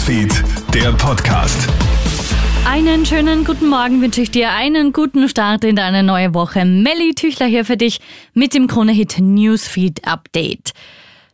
Newsfeed, der Podcast. Einen schönen guten Morgen wünsche ich dir, einen guten Start in deine neue Woche. Melly Tüchler hier für dich mit dem Krone-Hit Newsfeed Update.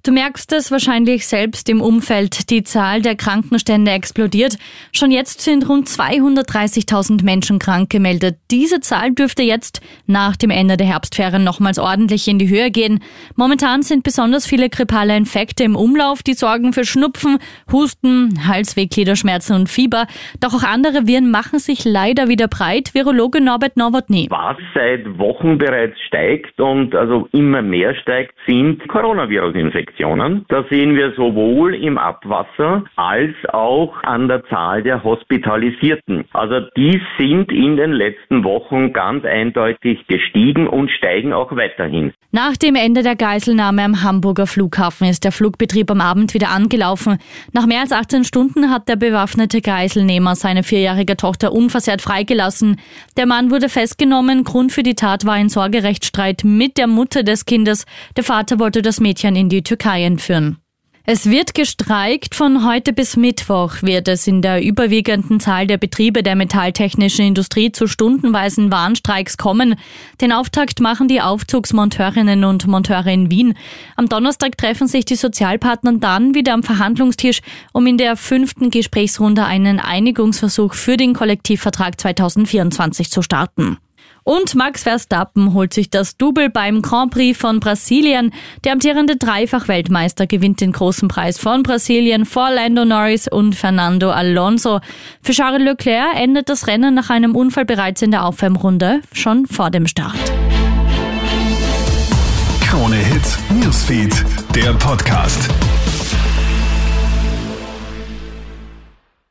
Du merkst es wahrscheinlich selbst im Umfeld. Die Zahl der Krankenstände explodiert. Schon jetzt sind rund 230.000 Menschen krank gemeldet. Diese Zahl dürfte jetzt nach dem Ende der Herbstferien nochmals ordentlich in die Höhe gehen. Momentan sind besonders viele grippale Infekte im Umlauf, die sorgen für Schnupfen, Husten, Halsweh, Gliederschmerzen und Fieber. Doch auch andere Viren machen sich leider wieder breit. Virologe Norbert Nowotny. Was seit Wochen bereits steigt und also immer mehr steigt, sind Coronavirus-Infektionen. Infektionen. Da sehen wir sowohl im Abwasser als auch an der Zahl der Hospitalisierten. Also die sind in den letzten Wochen ganz eindeutig gestiegen und steigen auch weiterhin. Nach dem Ende der Geiselnahme am Hamburger Flughafen ist der Flugbetrieb am Abend wieder angelaufen. Nach mehr als 18 Stunden hat der bewaffnete Geiselnehmer seine vierjährige Tochter unversehrt freigelassen. Der Mann wurde festgenommen. Grund für die Tat war ein Sorgerechtsstreit mit der Mutter des Kindes. Der Vater wollte das Mädchen in die Türkei Türkei entführen. Es wird gestreikt. Von heute bis Mittwoch wird es in der überwiegenden Zahl der Betriebe der metalltechnischen Industrie zu stundenweisen Warnstreiks kommen. Den Auftakt machen die Aufzugsmonteurinnen und Monteure in Wien. Am Donnerstag treffen sich die Sozialpartner dann wieder am Verhandlungstisch, um in der fünften Gesprächsrunde einen Einigungsversuch für den Kollektivvertrag 2024 zu starten. Und Max Verstappen holt sich das Double beim Grand Prix von Brasilien. Der amtierende Dreifach-Weltmeister gewinnt den großen Preis von Brasilien vor Lando Norris und Fernando Alonso. Für Charles Leclerc endet das Rennen nach einem Unfall bereits in der Aufwärmrunde, schon vor dem Start. Krone Hits, Newsfeed, der Podcast.